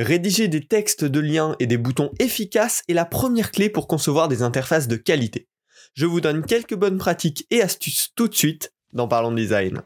Rédiger des textes de liens et des boutons efficaces est la première clé pour concevoir des interfaces de qualité. Je vous donne quelques bonnes pratiques et astuces tout de suite dans Parlons Design.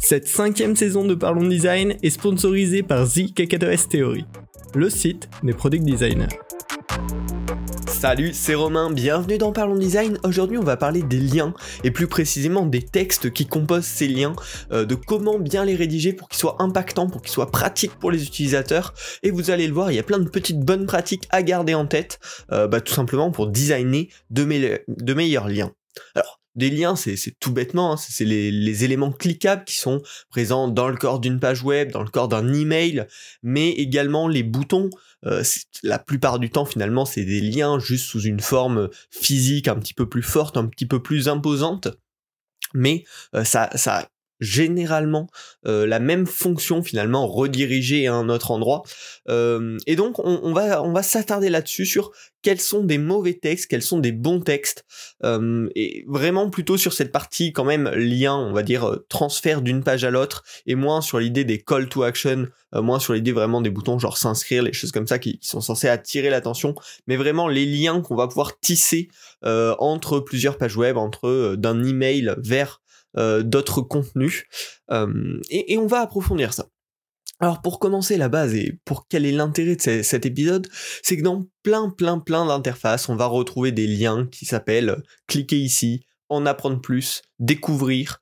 Cette cinquième saison de Parlons Design est sponsorisée par The Theory, le site des product designers. Salut, c'est Romain, bienvenue dans Parlons Design. Aujourd'hui, on va parler des liens et plus précisément des textes qui composent ces liens, euh, de comment bien les rédiger pour qu'ils soient impactants, pour qu'ils soient pratiques pour les utilisateurs. Et vous allez le voir, il y a plein de petites bonnes pratiques à garder en tête, euh, bah, tout simplement pour designer de, meilleurs liens. Alors, des liens, c'est tout bêtement, hein, c'est les, éléments cliquables qui sont présents dans le corps d'une page web, dans le corps d'un email, mais également les boutons. Euh, la plupart du temps, finalement, c'est des liens juste sous une forme physique un petit peu plus forte, un petit peu plus imposante. Mais euh, ça, ça généralement euh, la même fonction finalement redirigée à un autre endroit. Euh, et donc on, va on va s'attarder là-dessus sur quels sont des mauvais textes, quels sont des bons textes, euh, et vraiment plutôt sur cette partie quand même lien, on va dire transfert d'une page à l'autre, et moins sur l'idée des call to action, moins sur l'idée vraiment des boutons genre s'inscrire, les choses comme ça qui, qui sont censés attirer l'attention, mais vraiment les liens qu'on va pouvoir tisser entre plusieurs pages web, entre d'un email vers euh, d'autres contenus. Euh, et, on va approfondir ça. Alors pour commencer la base et pour quel est l'intérêt de cet épisode, c'est que dans plein plein plein d'interfaces, on va retrouver des liens qui s'appellent euh, cliquer ici, en apprendre plus, découvrir,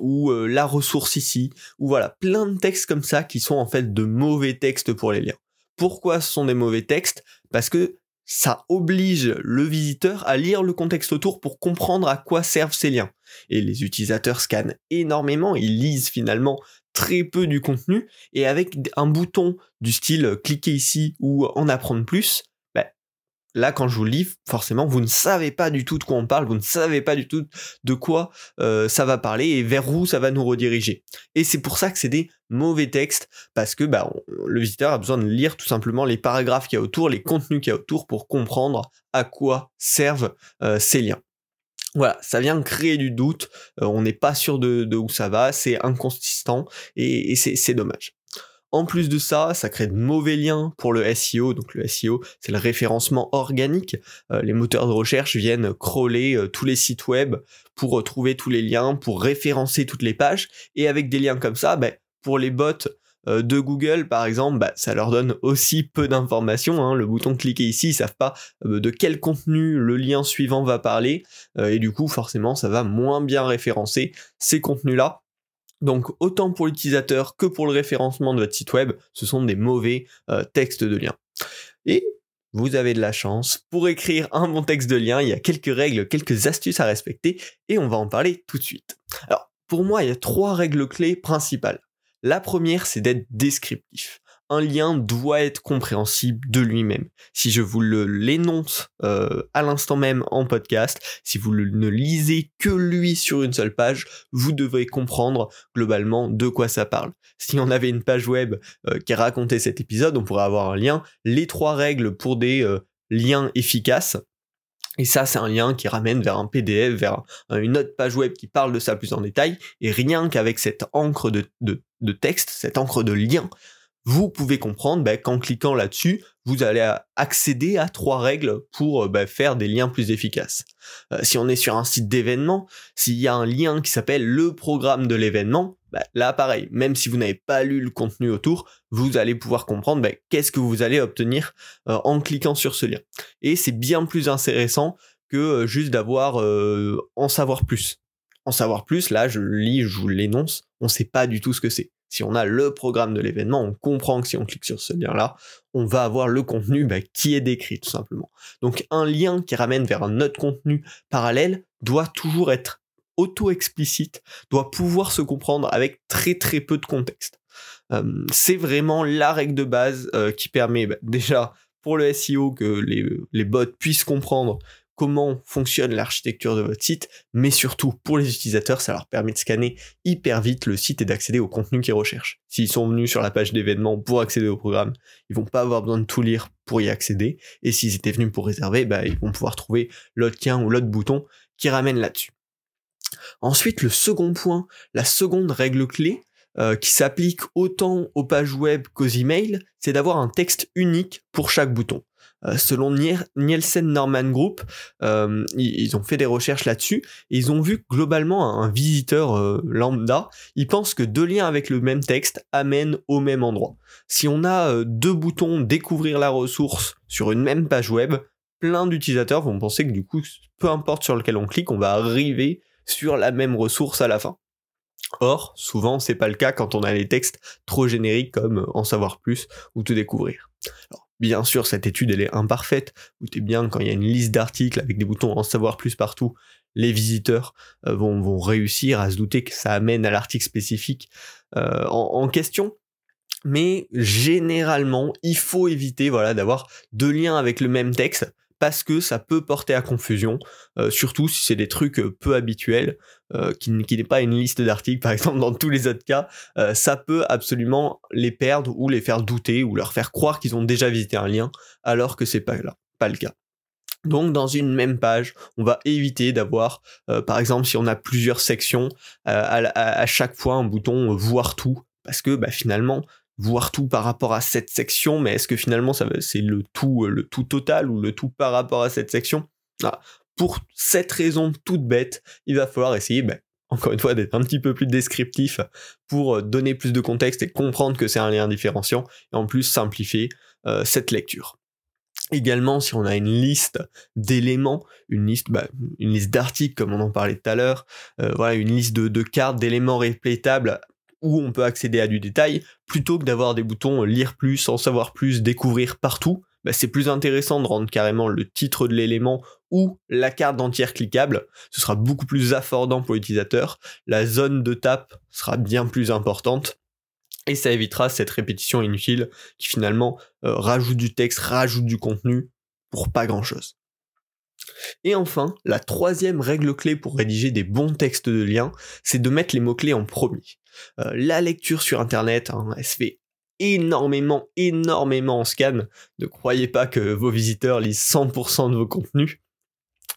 ou la ressource ici, ou voilà, plein de textes comme ça qui sont en fait de mauvais textes pour les liens. Pourquoi ce sont des mauvais textes? Parce que ça oblige le visiteur à lire le contexte autour pour comprendre à quoi servent ces liens. Et les utilisateurs scannent énormément, ils lisent finalement très peu du contenu, et avec un bouton du style cliquez ici ou en apprendre plus, Là, quand je vous lis, forcément, vous ne savez pas du tout de quoi on parle, vous ne savez pas du tout de quoi euh, ça va parler et vers où ça va nous rediriger. Et c'est pour ça que c'est des mauvais textes, parce que bah, le visiteur a besoin de lire tout simplement les paragraphes qu'il y a autour, les contenus qu'il y a autour pour comprendre à quoi servent euh, ces liens. Voilà, ça vient créer du doute, euh, on n'est pas sûr de, où ça va, c'est inconsistant et c'est dommage. En plus de ça, ça crée de mauvais liens pour le SEO. Donc le SEO, c'est le référencement organique. Euh, les moteurs de recherche viennent crawler euh, tous les sites web pour retrouver tous les liens, pour référencer toutes les pages. Et avec des liens comme ça, ben, pour les bots euh, de Google, par exemple, bah, ça leur donne aussi peu d'informations. Hein. Le bouton cliquer ici, ils savent pas de quel contenu le lien suivant va parler. et du coup, forcément, ça va moins bien référencer ces contenus-là. Donc autant pour l'utilisateur que pour le référencement de votre site web, ce sont des mauvais euh, textes de lien. Et vous avez de la chance. Pour écrire un bon texte de lien, il y a quelques règles, quelques astuces à respecter et on va en parler tout de suite. Alors, pour moi, il y a trois règles clés principales. La première, c'est d'être descriptif un lien doit être compréhensible de lui-même. Si je vous l'énonce euh, à l'instant même en podcast, si vous ne lisez que lui sur une seule page, vous devrez comprendre globalement de quoi ça parle. Si on avait une page web euh, qui racontait cet épisode, on pourrait avoir un lien, les trois règles pour des euh, liens efficaces. Et ça, c'est un lien qui ramène vers un PDF, vers une autre page web qui parle de ça plus en détail. Et rien qu'avec cette encre de texte, cette encre de lien, vous pouvez comprendre ben, qu'en cliquant là-dessus, vous allez accéder à trois règles pour euh, ben, faire des liens plus efficaces. Euh, si on est sur un site d'événement, s'il y a un lien qui s'appelle le programme de l'événement, ben, là pareil, même si vous n'avez pas lu le contenu autour, vous allez pouvoir comprendre qu'est-ce que vous allez obtenir euh, en cliquant sur ce lien. Et c'est bien plus intéressant que juste d'avoir en savoir plus. En savoir plus, là je lis, je vous l'énonce, on ne sait pas du tout ce que c'est. Si on a le programme de l'événement, on comprend que si on clique sur ce lien-là, on va avoir le contenu bah, qui est décrit tout simplement. Donc un lien qui ramène vers un autre contenu parallèle doit toujours être auto-explicite, doit pouvoir se comprendre avec très très peu de contexte. C'est vraiment la règle de base euh, qui permet bah, déjà pour le SEO que les bots puissent comprendre comment fonctionne l'architecture de votre site, mais surtout pour les utilisateurs, ça leur permet de scanner hyper vite le site et d'accéder au contenu qu'ils recherchent. S'ils sont venus sur la page d'événement pour accéder au programme, ils vont pas avoir besoin de tout lire pour y accéder, et s'ils étaient venus pour réserver, bah, ils vont pouvoir trouver l'autre lien ou l'autre bouton qui ramène là-dessus. Ensuite, le second point, la seconde règle clé, euh, qui s'applique autant aux pages web qu'aux emails, c'est d'avoir un texte unique pour chaque bouton. Euh, selon Nielsen Norman Group, euh, ils ont fait des recherches là-dessus et ils ont vu que globalement un visiteur lambda, il pense que deux liens avec le même texte amènent au même endroit. Si on a deux boutons découvrir la ressource sur une même page web, plein d'utilisateurs vont penser que du coup, peu importe sur lequel on clique, on va arriver sur la même ressource à la fin. Or, souvent, c'est pas le cas quand on a les textes trop génériques comme euh, en savoir plus ou te découvrir. Bien sûr, cette étude, elle est imparfaite. Êtes bien quand il y a une liste d'articles avec des boutons en savoir plus partout, les visiteurs euh, vont, réussir à se douter que ça amène à l'article spécifique euh, en, question. Mais généralement, il faut éviter voilà, d'avoir deux liens avec le même texte parce que ça peut porter à confusion, euh, surtout si c'est des trucs euh, peu habituels, euh, qui, n'est pas une liste d'articles par exemple dans tous les autres cas, ça peut absolument les perdre ou les faire douter ou leur faire croire qu'ils ont déjà visité un lien alors que c'est pas là, pas le cas. Donc dans une même page, on va éviter d'avoir, par exemple, si on a plusieurs sections, à, chaque fois un bouton voir tout, parce que bah, finalement, voir tout par rapport à cette section, mais est-ce que finalement c'est le tout, euh, le tout total ou le tout par rapport à cette section? Ah, Pour cette raison toute bête, il va falloir essayer, ben, encore une fois, d'être un petit peu plus descriptif pour euh, donner plus de contexte et comprendre que c'est un lien différenciant et en plus simplifier euh, cette lecture. Également, si on a une liste d'éléments, une liste, liste d'articles comme on en parlait tout à l'heure, voilà, une liste de, de cartes, d'éléments répétables où on peut accéder à du détail, plutôt que d'avoir des boutons lire plus, en savoir plus, découvrir partout, bah, c'est plus intéressant de rendre carrément le titre de l'élément ou la carte d'entière cliquable. Ce sera beaucoup plus affordant pour l'utilisateur. La zone de tape sera bien plus importante. Et ça évitera cette répétition inutile qui finalement euh, rajoute du texte, rajoute du contenu pour pas grand chose. Et enfin, la troisième règle clé pour rédiger des bons textes de lien, c'est de mettre les mots-clés en premier. Euh, la lecture sur Internet, hein, elle se fait énormément, énormément en scan. Ne croyez pas que vos visiteurs lisent 100% de vos contenus.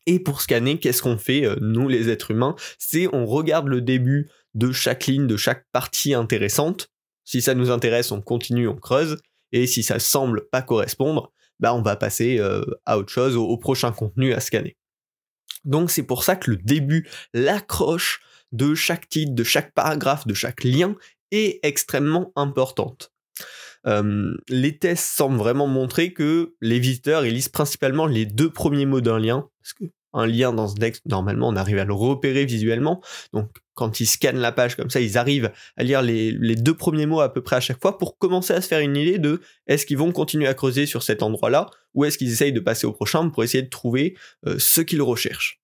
Et pour scanner, qu'est-ce qu'on fait, euh, nous les êtres humains? C'est on regarde le début de chaque ligne, de chaque partie intéressante. Si ça nous intéresse, on continue, on creuse. Et si ça semble pas correspondre, bah on va passer euh, à autre chose, au, prochain contenu à scanner. Donc c'est pour ça que le début, l'accroche de chaque titre, de chaque paragraphe, de chaque lien est extrêmement importante. Les tests semblent vraiment montrer que les visiteurs lisent principalement les deux premiers mots d'un lien, un lien dans ce texte, normalement on arrive à le repérer visuellement, donc quand ils scannent la page comme ça, ils arrivent à lire les, deux premiers mots à peu près à chaque fois pour commencer à se faire une idée de est-ce qu'ils vont continuer à creuser sur cet endroit-là ou est-ce qu'ils essayent de passer au prochain pour essayer de trouver euh, ce qu'ils recherchent.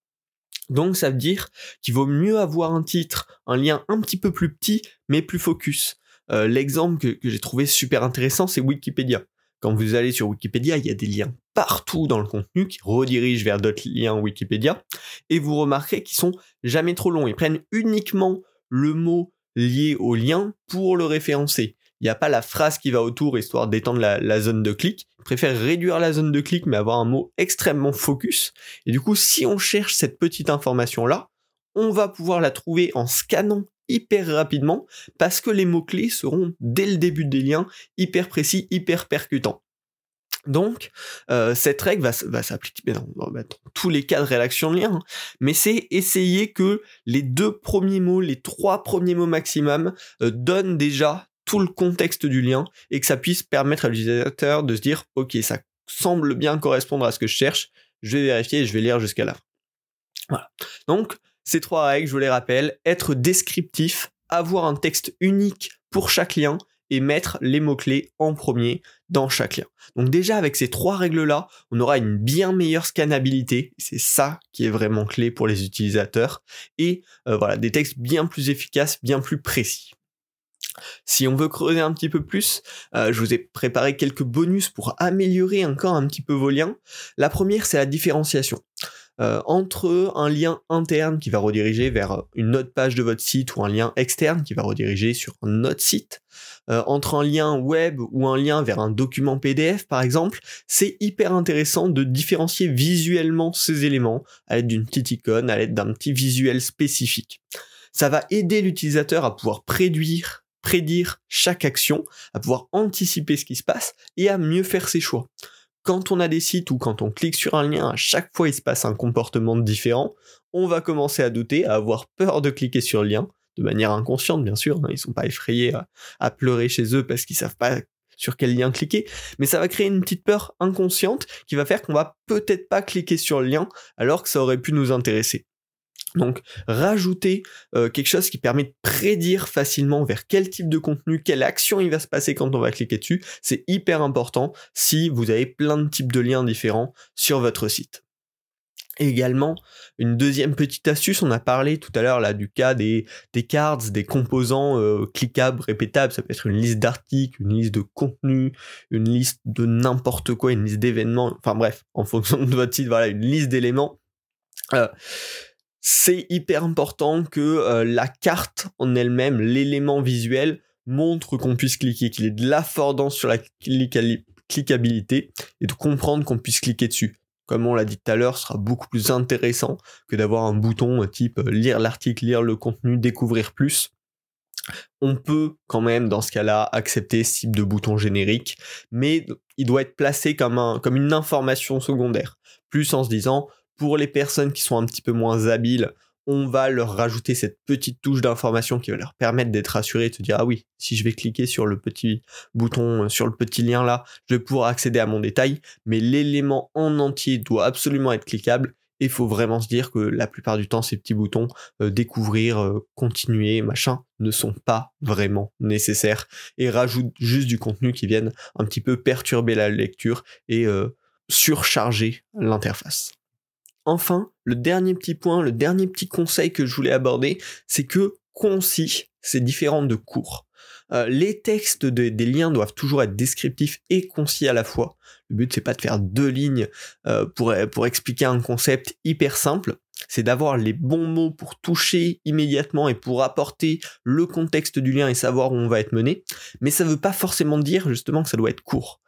Donc ça veut dire qu'il vaut mieux avoir un titre, un lien un petit peu plus petit mais plus focus. Euh, l'exemple que j'ai trouvé super intéressant, c'est Wikipédia. Quand vous allez sur Wikipédia, il y a des liens partout dans le contenu qui redirigent vers d'autres liens Wikipédia. Et vous remarquerez qu'ils sont jamais trop longs. Ils prennent uniquement le mot lié au lien pour le référencer. Il n'y a pas la phrase qui va autour histoire d'étendre la, zone de clic. Ils préfèrent réduire la zone de clic mais avoir un mot extrêmement focus. Et du coup, si on cherche cette petite information-là, on va pouvoir la trouver en scannant hyper rapidement parce que les mots-clés seront dès le début des liens hyper précis, hyper percutants. Donc, euh, cette règle va, s'appliquer dans, tous les cas de rédaction de liens, hein. mais c'est essayer que les deux premiers mots, les trois premiers mots maximum, euh, donnent déjà tout le contexte du lien et que ça puisse permettre à l'utilisateur de se dire, ok, ça semble bien correspondre à ce que je cherche, je vais vérifier et je vais lire jusqu'à fin. Voilà. Donc, ces trois règles, je vous les rappelle, être descriptif, avoir un texte unique pour chaque lien et mettre les mots-clés en premier dans chaque lien. Donc déjà avec ces trois règles-là, on aura une bien meilleure scannabilité, c'est ça qui est vraiment clé pour les utilisateurs, et euh, voilà, des textes bien plus efficaces, bien plus précis. Si on veut creuser un petit peu plus, euh, je vous ai préparé quelques bonus pour améliorer encore un petit peu vos liens. La première, c'est la différenciation. Euh, entre un lien interne qui va rediriger vers une autre page de votre site ou un lien externe qui va rediriger sur un autre site, euh, entre un lien web ou un lien vers un document PDF par exemple, c'est hyper intéressant de différencier visuellement ces éléments à l'aide d'une petite icône, à l'aide d'un petit visuel spécifique. Ça va aider l'utilisateur à pouvoir prédire prédire chaque action, à pouvoir anticiper ce qui se passe et à mieux faire ses choix. Quand on a des sites ou quand on clique sur un lien, à chaque fois il se passe un comportement différent, on va commencer à douter, à avoir peur de cliquer sur le lien, de manière inconsciente bien sûr, hein, ils sont pas effrayés à, pleurer chez eux parce qu'ils savent pas sur quel lien cliquer, mais ça va créer une petite peur inconsciente qui va faire qu'on va peut-être pas cliquer sur le lien alors que ça aurait pu nous intéresser. Donc rajouter euh, quelque chose qui permet de prédire facilement vers quel type de contenu, quelle action il va se passer quand on va cliquer dessus, c'est hyper important si vous avez plein de types de liens différents sur votre site. également, une deuxième petite astuce, on a parlé tout à l'heure là du cas des, des cards, des composants euh, cliquables, répétables, ça peut être une liste d'articles, une liste de contenus, une liste de n'importe quoi, une liste d'événements, enfin bref, en fonction de votre site, voilà, une liste d'éléments. Euh, c'est hyper important que euh, la carte en elle-même, l'élément visuel, montre qu'on puisse cliquer, qu'il y ait de l'affordance sur la cliquabilité et de comprendre qu'on puisse cliquer dessus. Comme on l'a dit tout à l'heure, ce sera beaucoup plus intéressant que d'avoir un bouton euh, type euh, lire l'article, lire le contenu, découvrir plus. On peut quand même dans ce cas-là accepter ce type de bouton générique, mais il doit être placé comme, un, comme une information secondaire. Plus en se disant, pour les personnes qui sont un petit peu moins habiles, on va leur rajouter cette petite touche d'information qui va leur permettre d'être rassurés, de se dire ah oui, si je vais cliquer sur le petit bouton, euh, sur le petit lien là, je vais pouvoir accéder à mon détail, mais l'élément en entier doit absolument être cliquable. Et il faut vraiment se dire que la plupart du temps, ces petits boutons euh, découvrir, euh, continuer, machin, ne sont pas vraiment nécessaires et rajoutent juste du contenu qui vienne un petit peu perturber la lecture et surcharger l'interface. Enfin, le dernier petit point, le dernier petit conseil que je voulais aborder, c'est que concis, c'est différent de court. Euh, les textes des liens doivent toujours être descriptifs et concis à la fois. Le but c'est pas de faire deux lignes euh, pour, pour expliquer un concept hyper simple c'est d'avoir les bons mots pour toucher immédiatement et pour apporter le contexte du lien et savoir où on va être mené. Mais ça ne veut pas forcément dire justement que ça doit être court.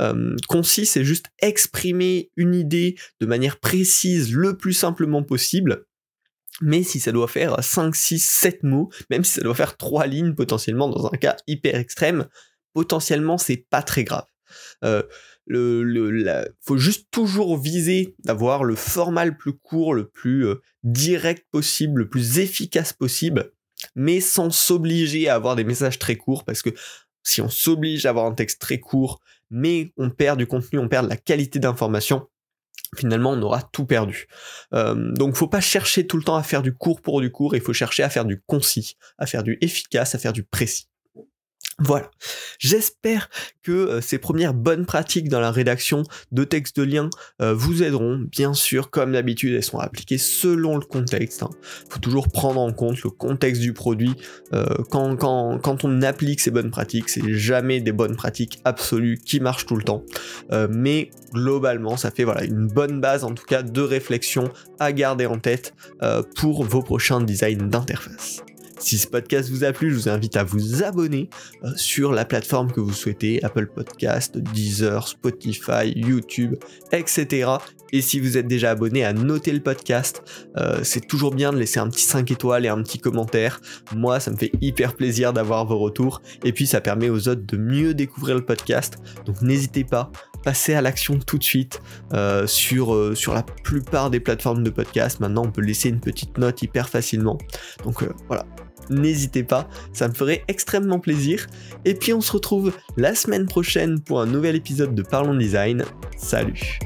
Euh, concis, c'est juste exprimer une idée de manière précise le plus simplement possible. Mais si ça doit faire 5, 6, 7 mots, même si ça doit faire 3 lignes potentiellement dans un cas hyper extrême, potentiellement c'est pas très grave. Euh, le, le faut juste toujours viser d'avoir le format le plus court, le plus euh, direct possible, le plus efficace possible, mais sans s'obliger à avoir des messages très courts, parce que si on s'oblige à avoir un texte très court, mais on perd du contenu, on perd de la qualité d'information, finalement on aura tout perdu. Euh, donc faut pas chercher tout le temps à faire du court pour du court, il faut chercher à faire du concis, à faire du efficace, à faire du précis. Voilà. J'espère que euh, ces premières bonnes pratiques dans la rédaction de textes de liens euh, vous aideront. Bien sûr, comme d'habitude, elles sont appliquées selon le contexte. Il hein. faut toujours prendre en compte le contexte du produit. Euh, quand, on applique ces bonnes pratiques, c'est jamais des bonnes pratiques absolues qui marchent tout le temps. mais globalement, ça fait voilà, une bonne base en tout cas de réflexion à garder en tête pour vos prochains designs d'interface. Si ce podcast vous a plu, je vous invite à vous abonner euh, sur la plateforme que vous souhaitez, Apple Podcast, Deezer, Spotify, YouTube, etc. Et si vous êtes déjà abonné, à noter le podcast. Euh, c'est toujours bien de laisser un petit 5 étoiles et un petit commentaire. Moi, ça me fait hyper plaisir d'avoir vos retours. Et puis, ça permet aux autres de mieux découvrir le podcast. Donc, n'hésitez pas, passez à l'action tout de suite euh, sur, sur la plupart des plateformes de podcast. Maintenant, on peut laisser une petite note hyper facilement. Donc, voilà n'hésitez pas, ça me ferait extrêmement plaisir. Et puis on se retrouve la semaine prochaine pour un nouvel épisode de Parlons Design. Salut